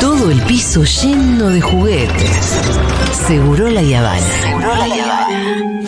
Todo el piso lleno de juguetes. Seguro la Yavana. Seguro la Yavana.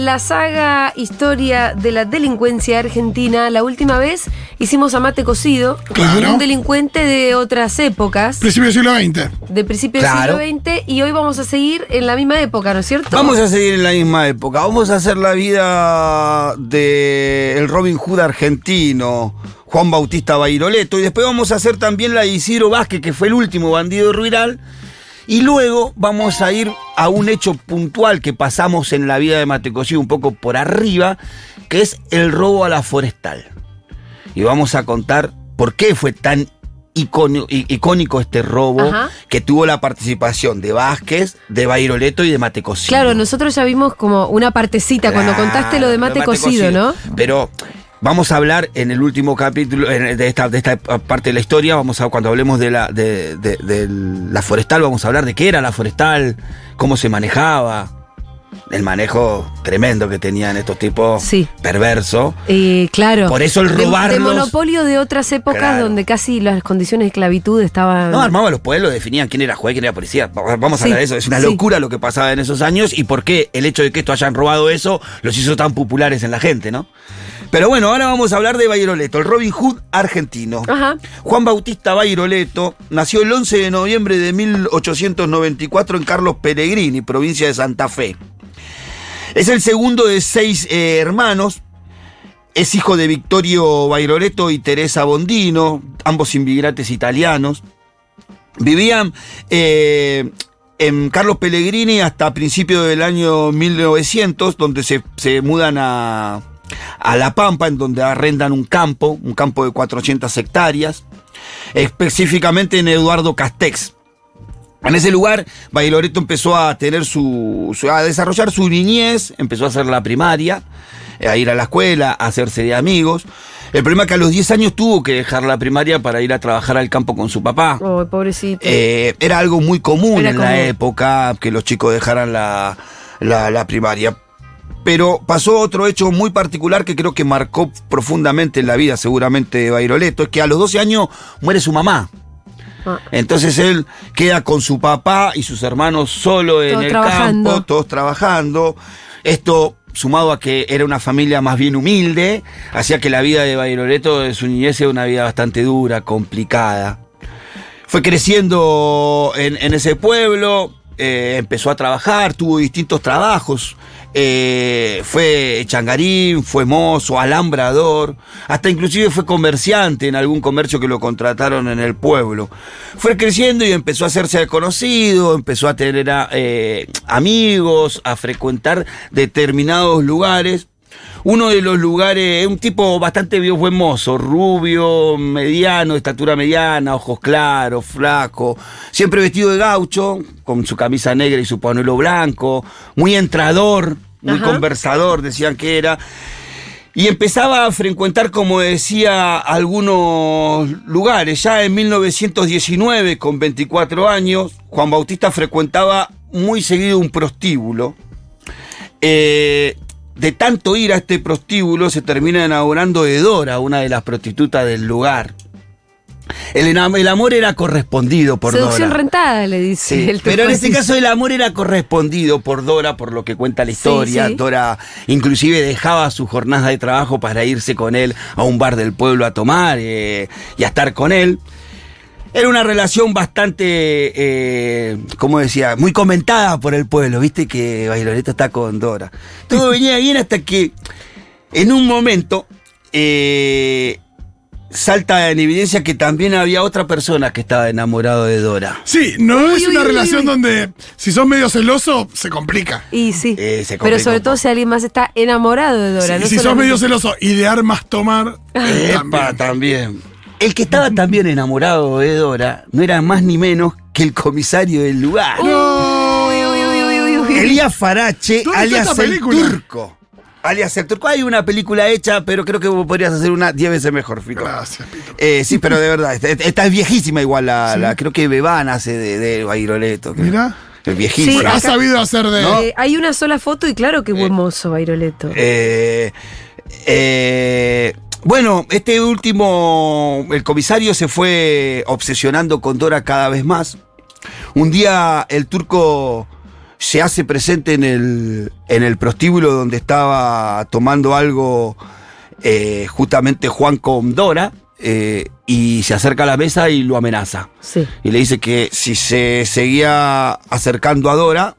En la saga Historia de la Delincuencia Argentina. La última vez hicimos a Mate Cocido, Claro. un delincuente de otras épocas, Principio del siglo XX. de principios Claro. del siglo XX, y hoy vamos a seguir en la misma época, ¿no es cierto? Vamos a seguir en la misma época. Vamos a hacer la vida de el Robin Hood argentino, Juan Bautista Bairoleto, y después vamos a hacer también la de Isidro Vázquez, que fue el último bandido rural. Y luego vamos a ir a un hecho puntual que pasamos en la vida de Matecosí un poco por arriba, que es el robo a la forestal. Y vamos a contar por qué fue tan icónico, icónico este robo Ajá. que tuvo la participación de Vázquez, de Bairoleto y de Matecosí. Claro, nosotros ya vimos como una partecita cuando contaste lo de mate, cocido, ¿no? Pero vamos a hablar en el último capítulo de esta, de esta parte de la historia, vamos a cuando hablemos de la, de, de- de la forestal, vamos a hablar de qué era la forestal, cómo se manejaba, el manejo tremendo que tenían estos tipos Sí. perverso. Eh, claro. Por eso el De- De, robarlos- monopolio de otras épocas Claro. donde casi las condiciones de esclavitud estaban. No, armaban los pueblos, definían quién era juez, quién era policía. Vamos a Sí, hablar de eso. Es una sí. locura lo que pasaba en esos años y por qué el hecho de que esto hayan robado eso los hizo tan populares en la gente, ¿no? Pero bueno, ahora vamos a hablar de Bairoleto, el Robin Hood argentino. Ajá. Juan Bautista Bairoleto nació el 11 de noviembre de 1894 en Carlos Pellegrini, provincia de Santa Fe. Es el segundo de seis eh, hermanos. Es hijo de Victorio Bairoleto y Teresa Bondino, ambos inmigrantes italianos. Vivían eh, en Carlos Pellegrini hasta principios del año 1900, donde se, se mudan a, a La Pampa, en donde arrendan un campo, un campo de 400 hectáreas, específicamente en Eduardo Castex. En ese lugar, Bailoreto empezó a tener su, su- a desarrollar su niñez, empezó a hacer la primaria, eh, a ir a la escuela, a hacerse de amigos. El problema es que a los 10 años tuvo que dejar la primaria para ir a trabajar al campo con su papá. Oh, pobrecito. Eh, era algo muy común Era en la época que los chicos dejaran la, la- la primaria. Pero pasó otro hecho muy particular que creo que marcó profundamente la vida seguramente de Bairoleto, es que a los 12 años muere su mamá. Ah. Entonces él queda con su papá y sus hermanos solo en Todos el trabajando. campo, todos trabajando. Esto sumado a que era una familia más bien humilde, hacía que la vida de Bairoleto de su niñez sea una vida bastante dura, complicada. Fue creciendo en, en ese pueblo, eh, empezó a trabajar, tuvo distintos trabajos. Eh, fue changarín, fue mozo, alambrador, hasta inclusive fue comerciante en algún comercio que lo contrataron en el pueblo. Fue creciendo y empezó a hacerse conocido, empezó a tener a, eh, amigos, a frecuentar determinados lugares. Uno de los lugares, un tipo bastante bien buen mozo, rubio, mediano, estatura mediana, ojos claros, flaco, siempre vestido de gaucho, con su camisa negra y su panuelo blanco, muy entrador, muy Ajá. conversador, decían que era. Y empezaba a frecuentar, como decía, algunos lugares. Ya en 1919, con 24 años, Juan Bautista frecuentaba muy seguido un prostíbulo. Eh, de tanto ir a este prostíbulo, se termina enamorando de Dora, una de las prostitutas del lugar. El, amor era correspondido por Seducción Dora. rentada, le dice. Sí, el pero en este caso el amor era correspondido por Dora, por lo que cuenta la Sí, historia. sí. Dora inclusive dejaba su jornada de trabajo para irse con él a un bar del pueblo a tomar eh, y a estar con él. Era una relación bastante, eh, como decía, muy comentada por el pueblo, viste que Bailoreto está con Dora. Todo venía bien hasta que en un momento eh, salta en evidencia que también había otra persona que estaba enamorado de Dora. Sí, no es uy, una uy, relación uy. donde si sos medio celoso, se complica. Y sí. Eh, se pero sobre todo si alguien más está enamorado de Dora. Sí, no si sos solamente- medio celoso y de armas tomar, Epa, también. también. El que estaba también enamorado de Dora no era más ni menos que el comisario del lugar. Uy, uy, uy, uy, uy, uy. Elías Farache, ¿Dónde está alias el turco. alias el turco. Hay una película hecha, pero creo que vos podrías hacer una 10 veces mejor, Fito. Gracias, Pito. Eh, sí, pero de verdad, esta, esta es viejísima igual, la, Sí. la- creo que Bebán hace de, de Bairoleto. creo. Mira. Es viejísima. Sí, Ha sabido hacer de. Eh, hay una sola foto y claro que buen mozo, Bairoleto. Eh, eh, bueno, este último, el comisario se fue obsesionando con Dora cada vez más. Un día el turco se hace presente en el, en el prostíbulo donde estaba tomando algo eh, justamente Juan con Dora eh, y se acerca a la mesa y lo amenaza. Sí. Y le dice que si se seguía acercando a Dora,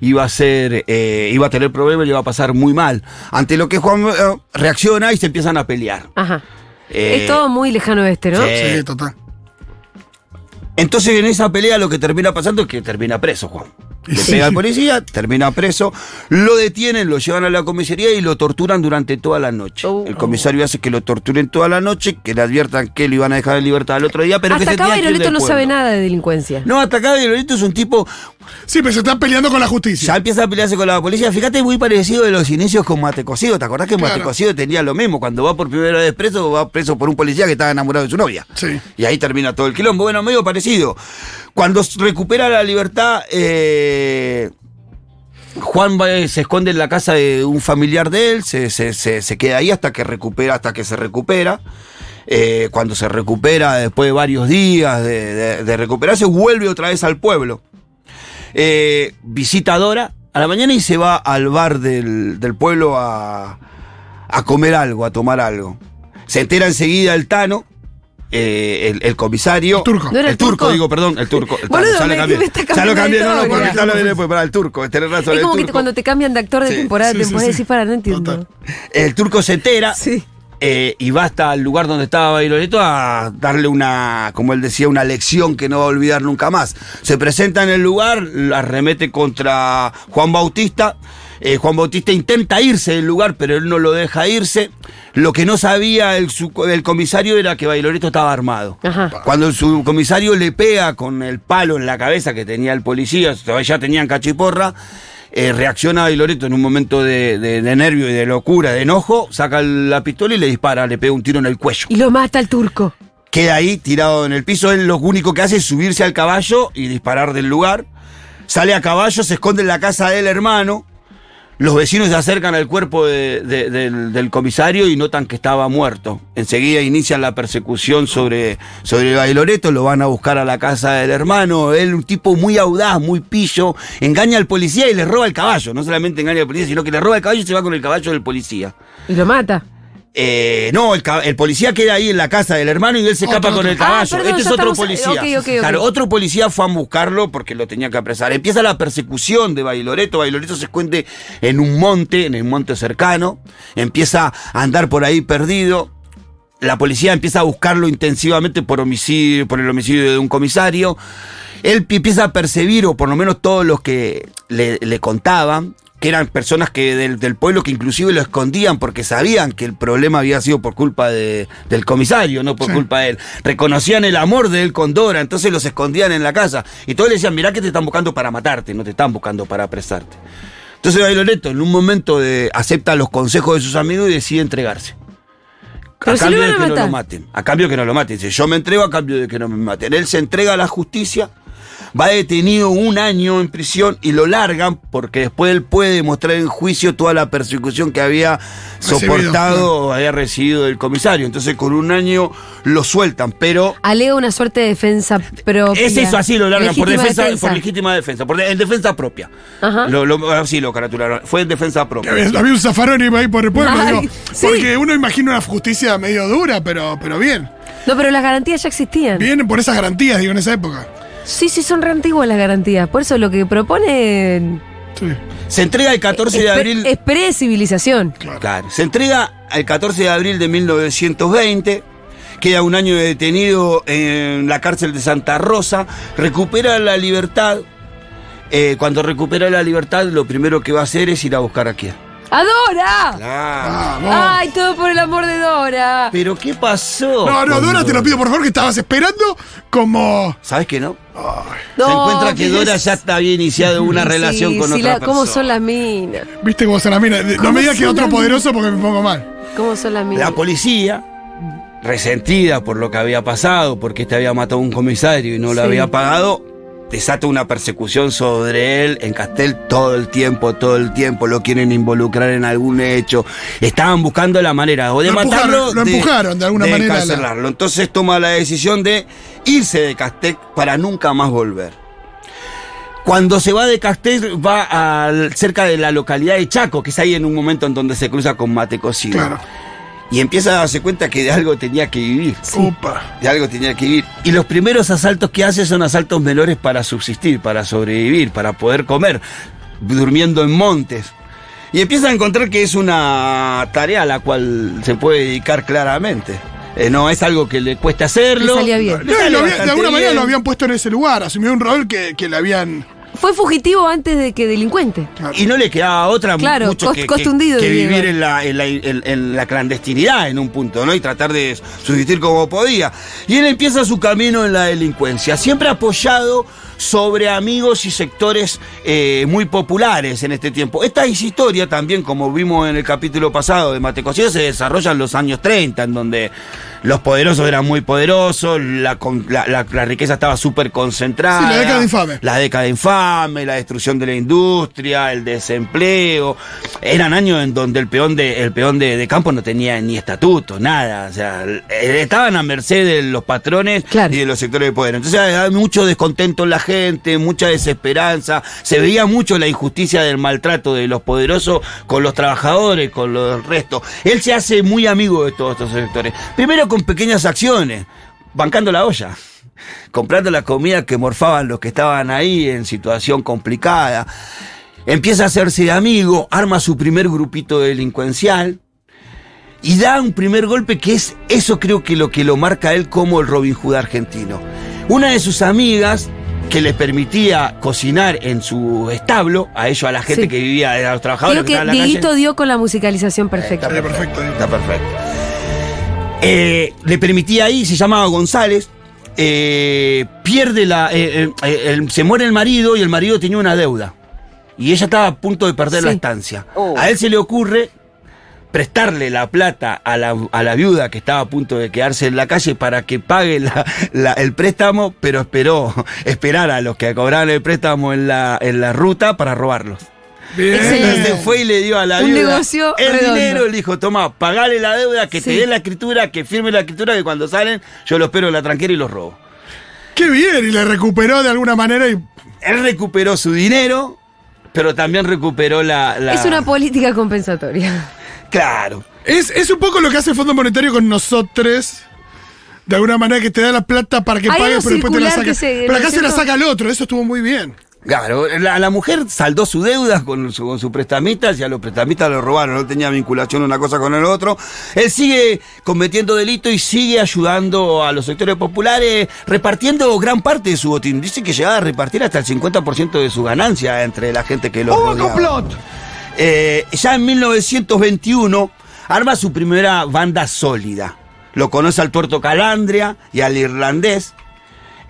iba a ser, eh, iba a tener problemas y le iba a pasar muy mal. Ante lo que Juan eh, reacciona y se empiezan a pelear. Ajá. Eh, es todo muy lejano este, ¿no? sí. Sí, total. Entonces en esa pelea lo que termina pasando es que termina preso Juan. Le Sí. pega al policía, termina preso, lo detienen, lo llevan a la comisaría y lo torturan durante toda la noche. Oh. El comisario hace que lo torturen toda la noche, que le adviertan que lo iban a dejar en libertad al otro día, pero que Hasta se acá del no sabe nada de delincuencia. No, hasta acá Violeta es un tipo Sí, pero se está peleando con la Ya justicia. empieza a pelearse con la policía. Fíjate, muy parecido de los inicios con Mate Cocido. ¿Te acordás que Claro. Mate Cocido tenía lo mismo? Cuando va por primera vez preso, va preso por un policía que estaba enamorado de su novia. Sí. Y ahí termina todo el quilombo. Bueno, medio parecido. Cuando recupera la libertad, eh, Juan va- eh, se esconde en la casa de un familiar de él, se, queda ahí hasta que recupera, hasta que se recupera. Eh, cuando se recupera, después de varios días de, recuperarse, vuelve otra vez al pueblo. Eh, visita a Dora a la mañana y se va al bar del, del pueblo a, a comer algo, a tomar algo. Se entera enseguida el Tano, eh, el, el comisario. El turco. ¿No era el el turco, turco? digo, perdón, el turco. El Boludo, ya lo cambié. Ya lo no, no, porque ya lo viene para el turco. Tenés razón, Es el como que turco. cuando te cambian de actor de Sí. temporada Sí, te sí, puedes sí. decir para no entiendo. Total. El turco se entera Sí. eh, y va hasta el lugar donde estaba Bailoleto a darle una, como él decía, una lección que no va a olvidar nunca más. Se presenta en el lugar, la remete contra Juan Bautista. Eh, Juan Bautista intenta irse del lugar, pero él no lo deja irse. Lo que no sabía el, comisario era que Bailoleto estaba armado. Ajá. Cuando el subcomisario le pega con el palo en la cabeza que tenía el policía, todavía ya tenían cachiporra, eh, reacciona y Loreto en un momento de, de- de nervio y de locura, de enojo, saca la pistola y le dispara, le pega un tiro en el cuello. Y lo mata el turco. Queda ahí tirado en el piso, él lo único que hace es subirse al caballo y disparar del lugar. Sale a caballo, se esconde en la casa del hermano. Los vecinos se acercan al cuerpo de- de- del, comisario y notan que estaba muerto. Enseguida inician la persecución sobre, sobre Bailoreto, lo van a buscar a la casa del hermano. Él, un tipo muy audaz, muy pillo, engaña al policía y le roba el caballo. No solamente engaña al policía, sino que le roba el caballo y se va con el caballo del policía. Y lo mata. Eh, no, el, policía queda ahí en la casa del hermano y él se escapa con el caballo. Ah, perdón, este es otro estamos- policía. Claro, otro policía fue a buscarlo porque lo tenía que apresar. Empieza la persecución de Bailoreto. Bailoreto se esconde en un monte, en el monte cercano. Empieza a andar por ahí perdido. La policía empieza a buscarlo intensivamente por homicidio, por el homicidio de un comisario. Él pi- empieza a percibir, o por lo menos todos los que le, le contaban, que eran personas que del, del pueblo que inclusive lo escondían porque sabían que el problema había sido por culpa de- del comisario, no por Sí. culpa de él. Reconocían el amor de él con Dora, entonces los escondían en la casa. Y todos le decían, mirá que te están buscando para matarte, no te están buscando para apresarte. Entonces Bailoreto en un momento de, acepta los consejos de sus amigos y decide entregarse. Pero a si cambio de que no lo maten. A cambio de que no lo maten. Dice, yo me entrego a cambio de que no me maten. Él se entrega a la justicia, va detenido un año en prisión y lo largan porque después él puede demostrar en juicio toda la persecución que había Recibido, soportado o había recibido del comisario. Entonces con un año lo sueltan, pero Alega una suerte de defensa propia. es eso, así lo largan, por Legítima defensa, por legítima defensa, por de- en defensa propia. Ajá. Lo, lo- así lo caratularon, fue en defensa propia. Había, había un zafarón ahí por el pueblo, Ay, digo. sí. Porque uno imagina una justicia medio dura, pero, pero bien. No, pero las garantías ya existían. Bien por esas garantías, digo, en esa época. Sí, sí, son re antiguas las garantías. Por eso lo que proponen Sí. Se entrega el 14 es, de abril. es pre-civilización. Claro. Se entrega el 14 de abril de 1920. Queda un año detenido en la cárcel de Santa Rosa. Recupera la libertad. Eh, cuando recupera la libertad, lo primero que va a hacer es ir a buscar a quién. ¡Adora! Claro. Vamos. ¡Ay, todo por el amor de Dora. ¿Pero qué pasó? No, no, Dora, te lo pido por favor, que estabas esperando como. ¿Sabes que no? No, Se encuentra que Dora ya está había iniciado una Sí, relación con otra la- persona. ¿Cómo son las minas? ¿Viste cómo se la mira? No ¿Cómo me digas que son otro las- poderoso porque me pongo mal. ¿Cómo son las minas? La policía, resentida por lo que había pasado, porque este había matado a un comisario y no lo Sí. había pagado, desata una persecución sobre él en Castel todo el tiempo, todo el tiempo. Lo quieren involucrar en algún hecho. Estaban buscando la manera o de Lo matarlo. lo empujaron de alguna manera la-. Entonces toma la decisión de irse de Castel para nunca más volver. Cuando se va de Castel, va cerca de la localidad de Chaco, que es ahí en un momento en donde se cruza con Mate Cocino. Claro. Y empieza a darse cuenta que de algo tenía que vivir. Upa. De algo tenía que vivir. Y los primeros asaltos que hace son asaltos menores para subsistir, para sobrevivir, para poder comer, durmiendo en montes. Y empieza a encontrar que es una tarea a la cual se puede dedicar claramente. Eh, no es algo que le cueste hacerlo. Le salía bien. No, había- de alguna manera bien. lo habían puesto en ese lugar. Asumió un rol que, que le habían. Fue fugitivo antes de que delincuente. Y no le quedaba otra Claro, mucho cost- que, vivir en la, en, la, en- en la clandestinidad en un punto, ¿no? Y tratar de subsistir como podía. Y él empieza su camino en la delincuencia, siempre apoyado sobre amigos y sectores eh, muy populares en este tiempo. Esta historia también, como vimos en el capítulo pasado de Matecocido, se desarrolla en los años 30, en donde los poderosos eran muy poderosos, la, con- la- la- la riqueza estaba súper concentrada. Sí, la década infame. La década infame, la destrucción de la industria, el desempleo. Eran años en donde el peón de, el peón de, de campo no tenía ni estatuto, nada. O sea, eh, estaban a merced de los patrones Claro. y de los sectores de poder. Entonces había mucho descontento en la gente, mucha desesperanza. Se veía mucho la injusticia del maltrato de los poderosos con los trabajadores, con los restos. Él se hace muy amigo de todos estos sectores. Primero con pequeñas acciones, bancando la olla comprando la comida que morfaban los que estaban ahí en situación complicada. Empieza a hacerse amigo, arma su primer grupito delincuencial y da un primer golpe que es eso creo que lo que lo marca a él como el Robin Hood argentino. Una de sus amigas que le permitía cocinar en su establo, a ellos, a la gente Sí. que vivía, a los trabajadores Creo que que estaban en la Dieguito calle. dio con la musicalización perfecta. Estaría perfecto. Está perfecto. Eh, le permitía ahí, se llamaba González. eh, pierde la. eh, se muere el marido y el marido tenía una deuda. Y ella estaba a punto de perder la estancia. A él se le ocurre prestarle la plata a la, a la viuda que estaba a punto de quedarse en la calle para que pague la- la- el préstamo, pero esperó esperar a los que cobraban el préstamo en la, en la ruta para robarlos. Bien. Entonces fue y le dio a la Un viuda negocio el redondo. dinero, le dijo, toma, pagale la deuda, que te dé la escritura, que firme la escritura, que cuando salen yo lo espero en la tranquera y los robo. Qué bien. Y le recuperó de alguna manera y. Él recuperó su dinero, pero también recuperó la... la- Es una política compensatoria. Claro. Es, es un poco lo que hace el Fondo Monetario con nosotros. De alguna manera que te da la plata para que Hay pagues, algo pero después te la circular saca. que se- pero acá ¿no se la cierto? saca el otro, eso estuvo muy bien. Claro, la, la mujer saldó su deuda con su, sus prestamistas y a los prestamistas lo robaron, no tenía vinculación una cosa con el otro. Él sigue cometiendo delitos y sigue ayudando a los sectores populares, repartiendo gran parte de su botín. Dice que llegaba a repartir hasta el 50% de su ganancia entre la gente que lo rodeaba. Eh, ya en 1921 arma su primera banda sólida. Lo conoce al tuerto Calandria y al irlandés.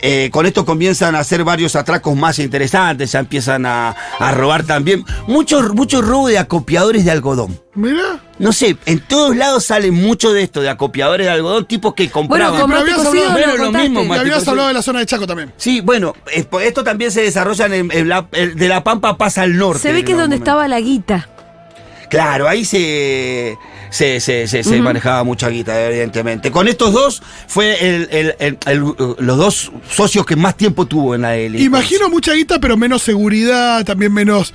Eh, con esto comienzan a hacer varios atracos más interesantes, ya empiezan a, a robar también. Mucho, mucho robo de acopiadores de algodón. Mira. No sé, en todos lados sale mucho de esto, de acopiadores de algodón, tipos que compraban. Bueno, habías hablado- lo Pero lo contaste. mismo, habías hablado de la zona de Chaco también. Sí, bueno, eh, esto también se desarrolla en, en la, el- de La Pampa pasa al norte. Se ve que es donde estaba la guita. Claro, ahí se, se, se, se- se manejaba mucha guita, evidentemente. Con estos dos fue el- el- el- el- los dos socios que más tiempo tuvo en la delincuencia. Imagino mucha guita, pero menos seguridad, también menos.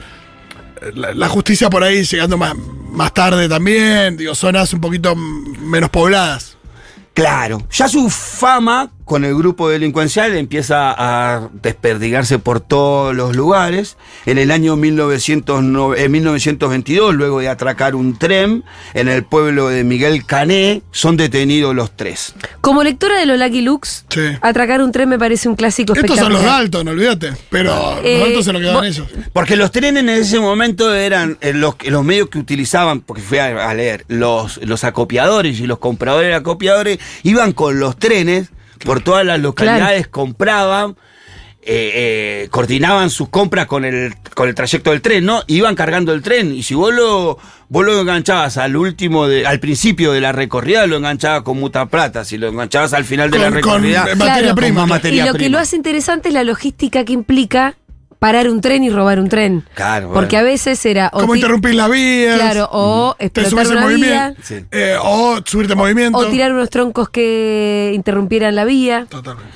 eh, La, la justicia por ahí llegando más, más tarde también. Digo, zonas un poquito menos pobladas. Claro, ya su fama con el grupo delincuencial, empieza a desperdigarse por todos los lugares. En el año 1909 en 1922, luego de atracar un tren en el pueblo de Miguel Cané, son detenidos los tres. Como lectora de los Lucky Lux, Sí. atracar un tren me parece un clásico Estos son los espectacular. Dalton, olvídate. Pero Eh, los Dalton se lo quedaban vos- ellos. Porque los trenes en ese momento eran eh, los, los medios que utilizaban, porque fui a, a leer, los, los acopiadores y los compradores de acopiadores iban con los trenes por todas las localidades, compraban, eh, eh, coordinaban sus compras con el, con el trayecto del tren, ¿no? Iban cargando el tren. Y si vos lo, vos lo enganchabas al último, de, al principio de la recorrida, lo enganchabas con muta plata. Si lo enganchabas al final de la Con- con, recorrida, eh, materia Claro. prima. Con más claro. materia y lo que lo hace interesante es la logística que implica parar un tren y robar un tren. Claro, Porque bueno. a veces era. o ¿Cómo ti- interrumpir las vías? Claro, o Te explotar una vía, movimiento. Sí. eh, o subirte en movimiento. o tirar unos troncos que interrumpieran la vía. Totalmente.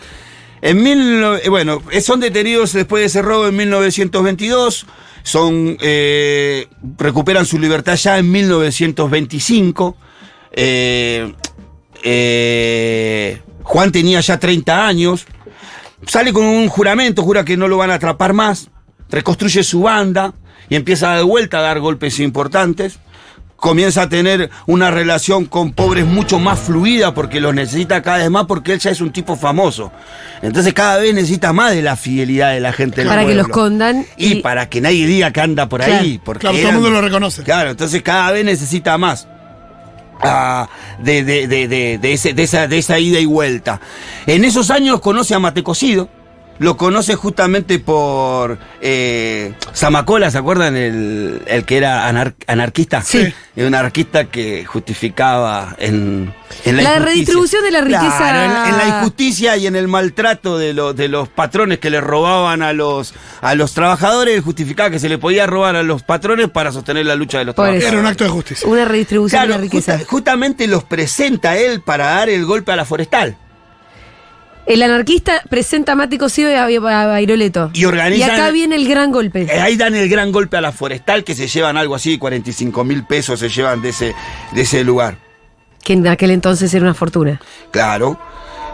En mil, eh, bueno, eh, son detenidos después de ese robo en 1922, son, eh, recuperan su libertad ya en 1925. Eh, eh, Juan tenía ya 30 años, sale con un juramento, jura que no lo van a atrapar más, reconstruye su banda y empieza de vuelta a dar golpes importantes. Comienza a tener una relación con pobres mucho más fluida porque los necesita cada vez más porque él ya es un tipo famoso. Entonces cada vez necesita más de la fidelidad de la gente del Para que pueblo. los escondan Y, y- para que nadie diga que anda por Claro. ahí. Porque Claro, todo el mundo lo reconoce. Claro, entonces cada vez necesita más. Ah, de, de- de- de- de esa, de esa ida y vuelta. En esos años conoce a Mate Cocido. Lo conoce justamente por eh, Zamacola, ¿se acuerdan? El, el que era anar- anarquista. Sí. Un anarquista que justificaba en, en la, redistribución de la riqueza. Claro, en, en la injusticia y en el maltrato de, los de los patrones que le robaban a los, a los trabajadores, justificaba que se le podía robar a los patrones para sostener la lucha de los Por eso. trabajadores. Era un acto de justicia. Una redistribución Claro, de la riqueza. justa- justamente los presenta él para dar el golpe a la forestal. El anarquista presenta a Mate Cocido y a, a Bairoleto. Y organizan- acá viene el gran golpe. Eh, Ahí dan el gran golpe a la forestal, que se llevan algo así, 45 mil pesos se llevan de ese, de ese lugar. Que en aquel entonces era una fortuna. Claro.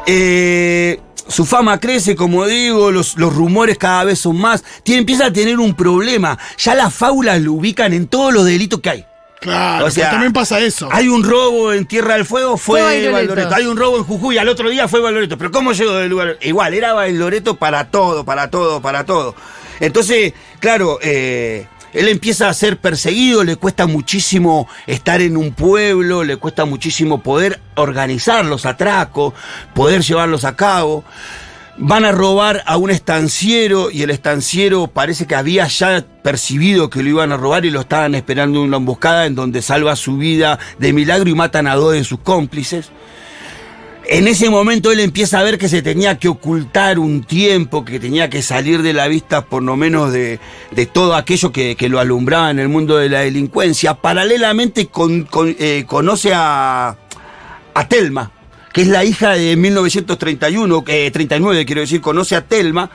Eh, su fama crece, como digo, los, los rumores cada vez son más. Tiene, empieza a tener un problema. Ya las faulas lo ubican en todos los delitos que hay. Claro, O sea, también pasa eso. Hay un robo en Tierra del Fuego, fue, Fue. Bailoreto. Hay un robo en Jujuy, al otro día fue Bailoreto. Pero ¿cómo llegó del lugar? Igual, era Bailoreto para todo, para todo, para todo. Entonces, claro, eh, él empieza a ser perseguido, le cuesta muchísimo estar en un pueblo, le cuesta muchísimo poder organizar los atracos, poder llevarlos a cabo. Van a robar a un estanciero y el estanciero parece que había ya percibido que lo iban a robar y lo estaban esperando en una emboscada en donde salva su vida de milagro y matan a dos de sus cómplices. En ese momento él empieza a ver que se tenía que ocultar un tiempo, que tenía que salir de la vista por lo menos de, de todo aquello que, que lo alumbraba en el mundo de la delincuencia. Paralelamente con- con- eh, conoce a, a Telma, que es la hija de 1931, eh, 39 quiero decir, conoce a Telma,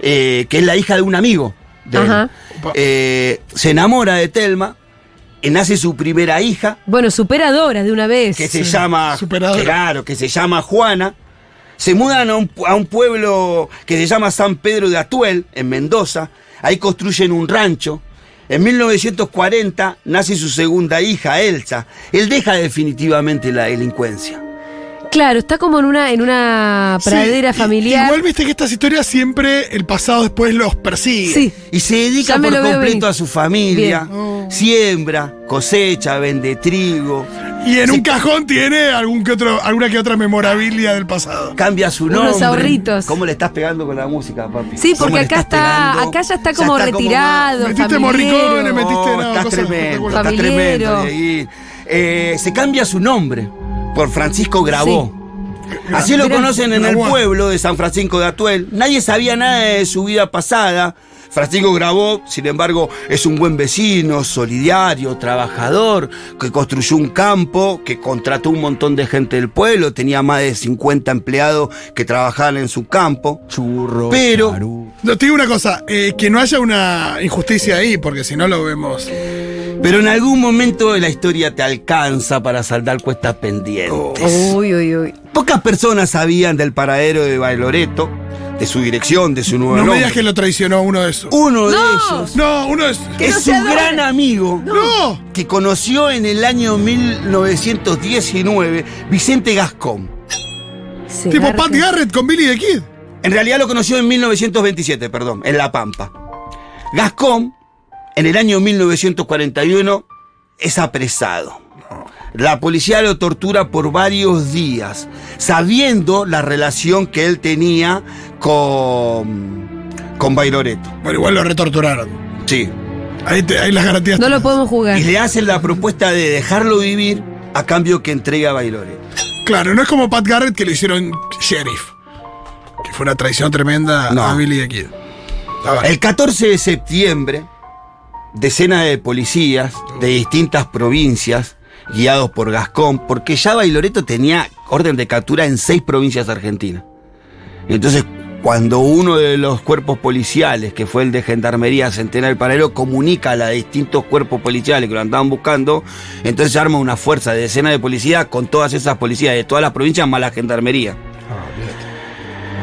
eh, que es la hija de un amigo. de. Ajá. Eh, se enamora de Telma, nace su primera hija, Bueno, superadora de una vez. que se llama superadora. claro que se llama Juana se mudan a un, a un pueblo que se llama San Pedro de Atuel en Mendoza ahí construyen un rancho en 1940 nace su segunda hija Elsa él deja definitivamente la delincuencia Claro, está como en una, en una pradera Sí, y- familiar. Igual viste que estas historias siempre el pasado después los persigue. Sí. y se dedica por completo venir. a su familia Bien. Oh. siembra cosecha vende trigo Y en un cajón tiene algún que otro, alguna que otra memorabilia del pasado. cambia su Unos nombre. ahorritos. ¿Cómo le estás pegando con la música, papi? Sí, ¿Cómo porque acá está, pegando? acá ya está Ya como está retirado, Metiste morricones, metiste- No, no, estás cosas tremendo, estás tremendo, Dieguín. Eh, se cambia su nombre por Francisco Grabó. Así lo conocen en el pueblo de San Francisco de Atuel. Nadie sabía nada de su vida pasada. Francisco Grabó, sin embargo, es un buen vecino, solidario, trabajador, que construyó un campo, que contrató un montón de gente del pueblo, tenía más de 50 empleados que trabajaban en su campo. Churro. Pero- Charu. No, te digo una cosa, eh, que no haya una injusticia ahí, porque si no lo vemos Pero en algún momento de la historia te alcanza para saldar cuestas pendientes. Uy, uy, uy. Pocas personas sabían del paradero de Bailoreto, de su dirección, de su nuevo No me digas que lo traicionó uno de esos. Uno de No. ellos No, uno es. Que es no su se adore. gran amigo ¡No! que conoció en el año 1919 Vicente Gascón. Se Tipo garca. Pat Garrett con Billy the Kid. En realidad lo conoció en 1927, perdón, en La Pampa. Gascón, en el año 1941, es apresado. La policía lo tortura por varios días, sabiendo la relación que él tenía con, con Bailoreto. Bueno, igual lo retorturaron. Sí. Ahí, te- ahí las garantías. No lo podemos jugar. Y le hacen la propuesta de dejarlo vivir a cambio que entregue a Bailoreto. Claro, no es como Pat Garrett que lo hicieron sheriff. Que fue una traición tremenda No. a Billy the Kid. El 14 de septiembre, decenas de policías de distintas provincias, guiados por Gascón, porque ya Bailoreto tenía orden de captura en seis provincias argentinas. Entonces, cuando uno de los cuerpos policiales, que fue el de Gendarmería Centenario del Paralelo, comunica a los distintos cuerpos policiales que lo andaban buscando, entonces se arma una fuerza de decenas de policías con todas esas policías de todas las provincias más la Gendarmería.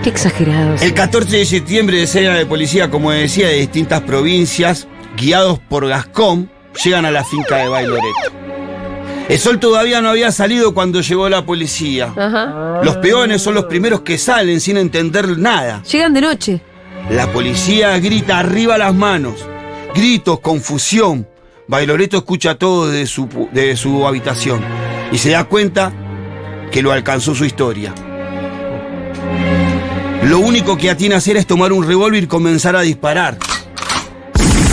Qué exagerados. El 14 de septiembre, decenas de policía, como decía, de distintas provincias, guiados por Gascón, llegan a la finca de Bailoreto. El sol todavía no había salido cuando llegó la policía. Ajá. Los peones son los primeros que salen sin entender nada. Llegan de noche. La policía grita arriba las manos. Gritos, confusión. Bailoreto escucha todo desde su, desde su habitación y se da cuenta que lo alcanzó su historia. Lo único que atina a hacer es tomar un revólver y comenzar a disparar.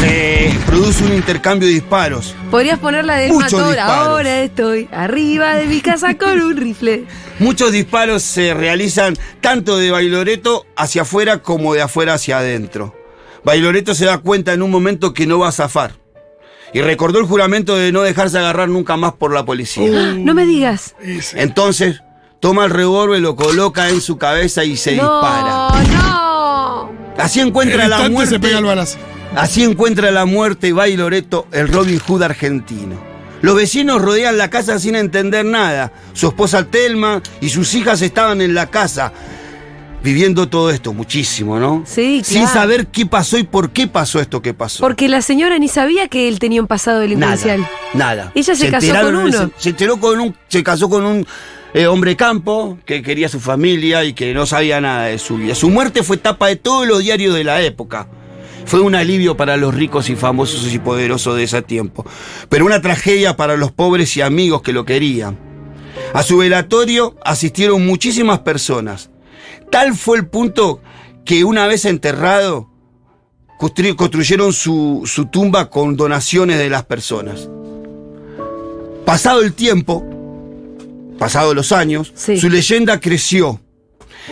Se produce un intercambio de disparos. Podrías ponerla del Muchos disparos. Ahora estoy arriba de mi casa con un rifle. Muchos disparos se realizan tanto de Bailoreto hacia afuera como de afuera hacia adentro. Bailoreto se da cuenta en un momento que no va a zafar. Y recordó el juramento de no dejarse agarrar nunca más por la policía. No me digas. Entonces, toma el revólver, lo coloca en su cabeza y se no, dispara. no. Así En encuentra el la muerte. se pega el balazo. Así encuentra la muerte Bailoreto, el Robin Hood argentino. Los vecinos rodean la casa sin entender nada. Su esposa Telma y sus hijas estaban en la casa viviendo todo esto muchísimo, ¿no? Sí, Sin claro. saber qué pasó y por qué pasó esto que pasó. Porque la señora ni sabía que él tenía un pasado delincuencial. Nada, nada. Ella se casó con uno. se enteró con un, se casó con un eh, hombre campo que quería su familia y que no sabía nada de su vida. Su muerte fue tapa de todos los diarios de la época. Fue un alivio para los ricos y famosos y poderosos de ese tiempo, pero una tragedia para los pobres y amigos que lo querían. A su velatorio asistieron muchísimas personas. Tal fue el punto que una vez enterrado, construy- construyeron su, su tumba con donaciones de las personas. Pasado el tiempo, pasados los años, Sí. su leyenda creció.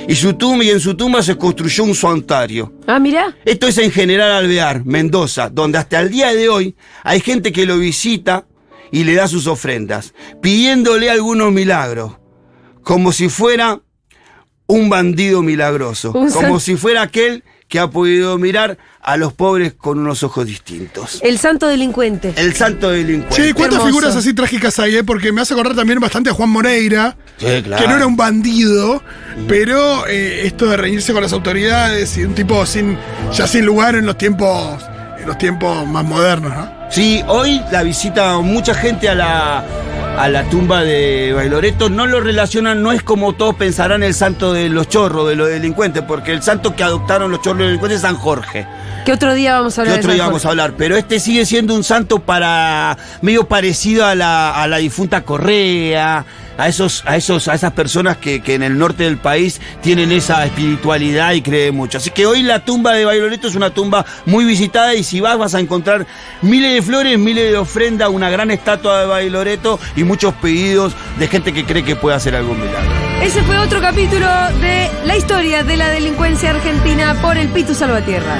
Y, su tumba, y en su tumba se construyó un santuario. Ah, mira. Esto es en General Alvear, Mendoza, donde hasta el día de hoy hay gente que lo visita y le da sus ofrendas, pidiéndole algunos milagros, como si fuera un bandido milagroso, Un como si fuera aquel que ha podido mirar a los pobres con unos ojos distintos. El santo delincuente. El santo delincuente. Che, ¿cuántas hermoso. figuras así trágicas hay, eh? Porque me hace acordar también bastante a Juan Moreira, Sí, claro. que no era un bandido, pero eh, esto de reñirse con las autoridades y un tipo sin ya sin lugar en los tiempos en los tiempos más modernos, ¿no? Sí, hoy la visita mucha gente a la, a la tumba de Bailoreto. No lo relacionan, no es como todos pensarán el santo de los chorros, de los delincuentes, porque el santo que adoptaron los chorros de delincuentes es San Jorge. Que otro día vamos a Que hablar otro de día vamos a hablar. Pero este sigue siendo un santo para. medio parecido a la, a la difunta Correa. A, esos, a, esos, a esas personas que, que en el norte del país tienen esa espiritualidad y creen mucho. Así que hoy la tumba de Bailoreto es una tumba muy visitada y si vas vas a encontrar miles de flores, miles de ofrendas, una gran estatua de Bailoreto y muchos pedidos de gente que cree que puede hacer algún milagro. Ese fue otro capítulo de la historia de la delincuencia argentina por el Pitu Salvatierra.